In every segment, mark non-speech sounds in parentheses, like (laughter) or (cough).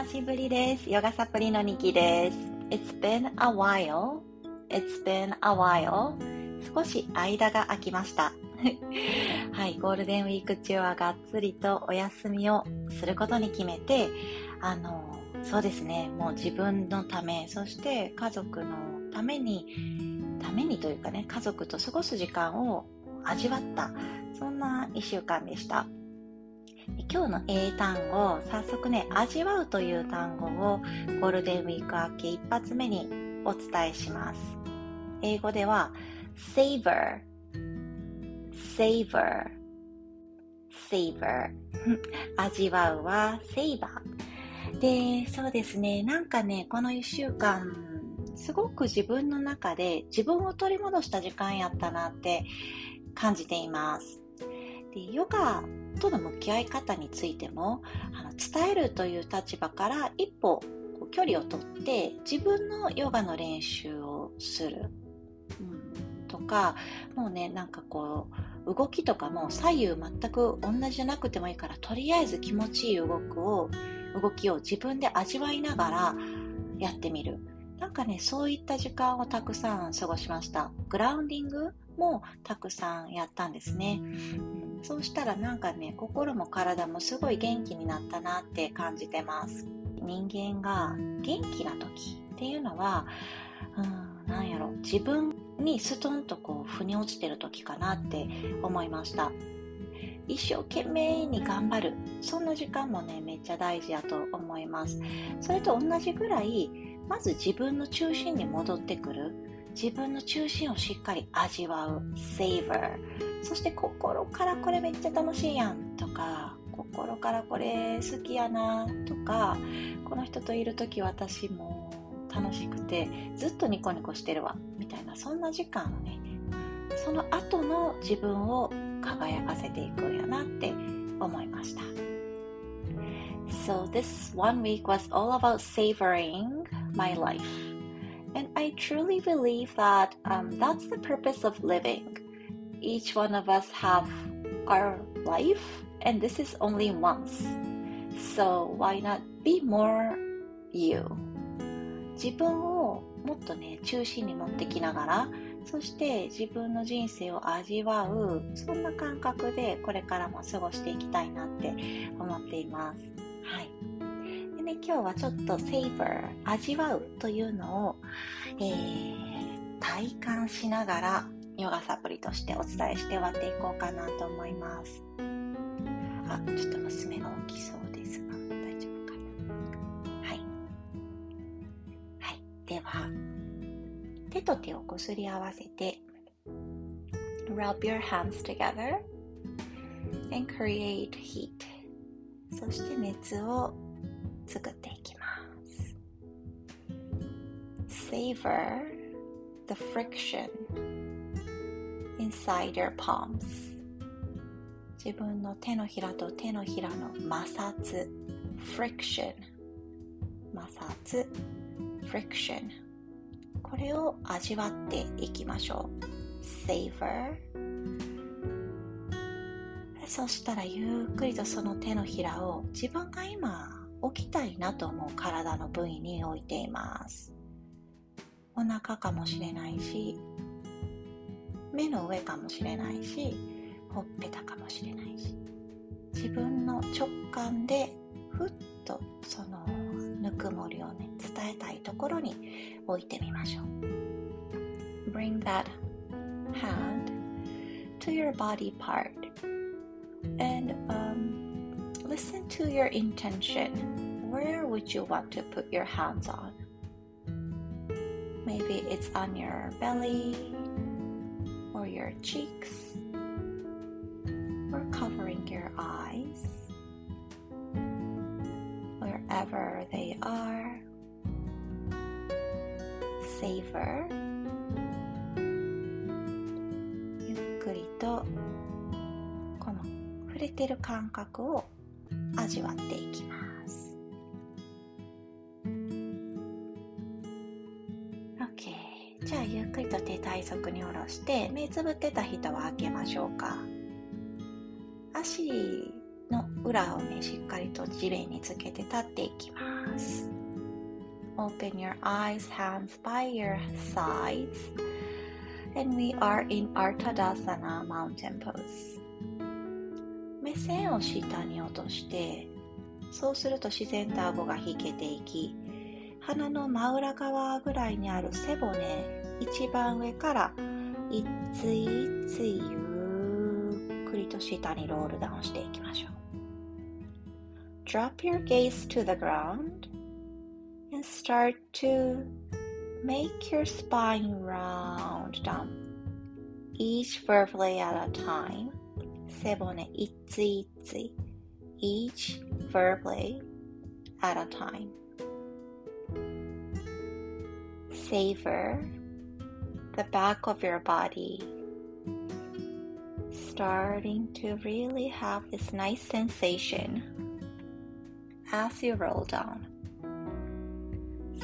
久しぶりです。ヨガサプリのニキです。It's been a while. It's been a while. 少し間が空きました。(laughs) はい、ゴールデンウィーク中はがっつりとお休みをすることに決めて、あの、そうですね、もう自分のため、そして家族のために、ためにというかね、家族と過ごす時間を味わった、そんな一週間でした。今日の英単語、早速ね、味わうという単語をゴールデンウィーク明け一発目にお伝えします。英語では savor, savor, savor (laughs) 味わうは savor で、そうですね、なんかね、この一週間、すごく自分の中で自分を取り戻した時間やったなって感じています。でヨガとの向き合い方についてもあの伝えるという立場から一歩距離をとって自分のヨガの練習をする、うん、とかもうねなんかこう動きとかも左右全く同じじゃなくてもいいからとりあえず気持ちいい動くを動きを自分で味わいながらやってみる。なんかねそういった時間をたくさん過ごしました。グラウンディングもたくさんやったんですね、うんそうしたらなんかね心も体もすごい元気になったなって感じてます。人間が元気な時っていうのはうんなんやろ自分にストンとこう腑に落ちてる時かなって思いました。一生懸命に頑張る。そんな時間もねめっちゃ大事やと思います。それと同じぐらいまず自分の中心に戻ってくる。自分の中心をしっかり味わう。Savor そして心からこれめっちゃ楽しいやんとか心からこれ好きやなとかこの人といる時私も楽しくてずっとニコニコしてるわみたいなそんな時間をねその後の自分を輝かせていくんやなって思いました。So this one week was all about savoring my life. And I truly believe that um, that's the purpose of living. Each one of us have our life and this is only once. So why not be more you? 自分をもっとね中心に持ってきながらそして自分の人生を味わうそんな感覚でこれからも過ごしていきたいなって思っています。はい。でね今日はちょっと savor 味わうというのを、えー、体感しながらヨガサプリとしてお伝えして終わっていこうかなと思います。あ、ちょっと娘が大きそうですが、大丈夫かな？はい。はい。では、手と手をこすり合わせて、rub your hands together and create heat そして熱を作っていきます savor the friction inside your palms. 自分の手のひらと手のひらの摩擦 friction 摩擦 friction これを味わっていきましょう。savor そしたらゆっくりとその手のひらを自分が今起きたいなと思う体の部位に置いています。お腹かもしれないし目の上かもしれないしほっぺたかもしれないし自分の直感でふっとそのぬくもりをね伝えたいところに置いてみましょう Bring that hand to your body part and um, listen to your intention where would you want to put your hands on maybe it's on your belly or your cheeks or covering your eyes wherever they are. Savor ゆっくりとこの触れてる感覚を味わっていきます。ゃあゆっくりと手体側に下ろして目つぶってた人は開けましょうか足の裏をね、しっかりと地面につけて立っていきます。Open your eyes, hands by your sides. And we are in our Tadasana mountain pose. 目線を下に落として、そうすると自然と顎が引けていき、鼻の真裏側ぐらいにある背骨、一番上からいついつゆっくりと下にロールダウンしていきましょう。Drop your gaze to the ground and start to make your spine round down each vertebrae at a time 背骨一つ一つ each vertebrae at a time savor the back of your body, starting to really have this nice sensation as you roll down.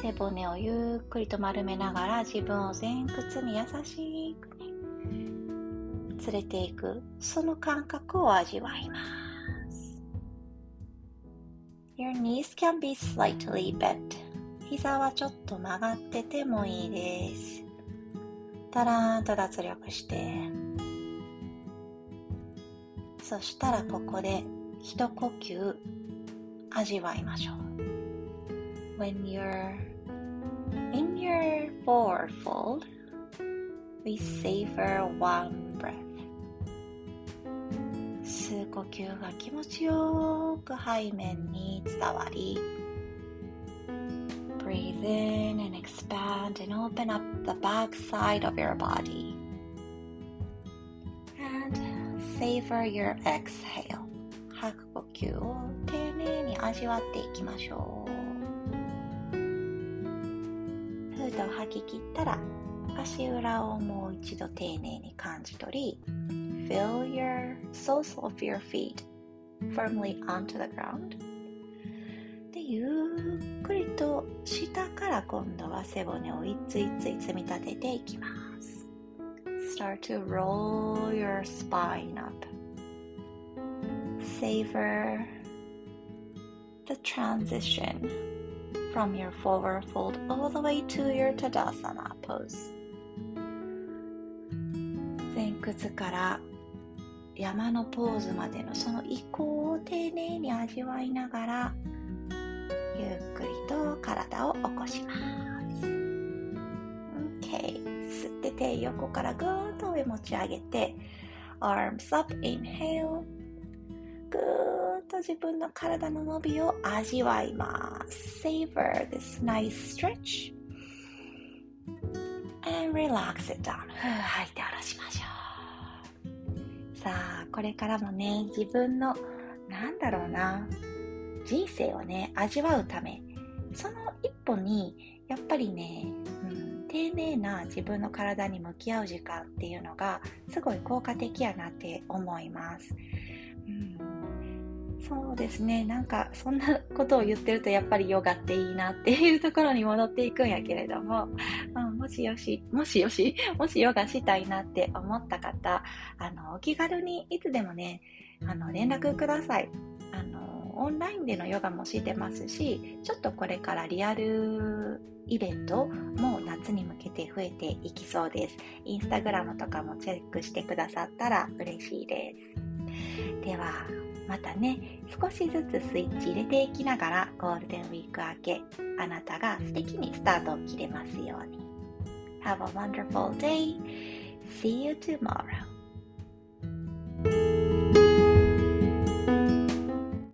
背骨をゆっくりと丸めながら自分を前屈に優しくね連れていくその感覚を味わいます Your knees can be slightly bent 膝はちょっと曲がっててもいいですだらーんと脱力してそしたらここで一呼吸味わいましょう When you're in your forward fold we savor one breath 吸う呼吸が気持ちよく背面に伝わり breathe in and expand and open up the back side of your body. And savor your exhale. 吐く呼吸を丁寧に味わっていきましょう。ふーと吐き切ったら足裏をもう一度丁寧に感じ取り Feel your soles of your feet firmly onto the ground で ゆっくりと下から今度は背骨を一つ一つ積み立てていきます Start to roll your spine up Savor the transition from your forward fold all the way to your Tadasana pose 前屈から山のポーズまでのその移行を丁寧に味わいながら体を起こします。OK 吸って手横からぐーっと上持ち上げて arms up inhale ぐーっと自分の体の伸びを味わいます。Savor this nice stretch and relax it down 吐いて下ろしましょう。さあこれからもね自分のなんだろうな。人生をね、味わうため、その歩に、やっぱりね、うん、丁寧な自分の体に向き合う時間っていうのが、すごい効果的やなって思います。うん、そうですね、なんか、そんなことを言ってると、やっぱりヨガっていいなっていうところに戻っていくんやけれども、うん、もしよし、もしよし、もしヨガしたいなって思った方、あの、お気軽にいつでもね、あの、連絡ください。あの、オンラインでのヨガもしてますし、ちょっとこれからリアルイベントも夏に向けて増えていきそうです。インスタグラムとかもチェックしてくださったら嬉しいです。では、またね、少しずつスイッチ入れていきながらゴールデンウィーク明け、あなたが素敵にスタートを切れますように。Have a wonderful day. See you tomorrow.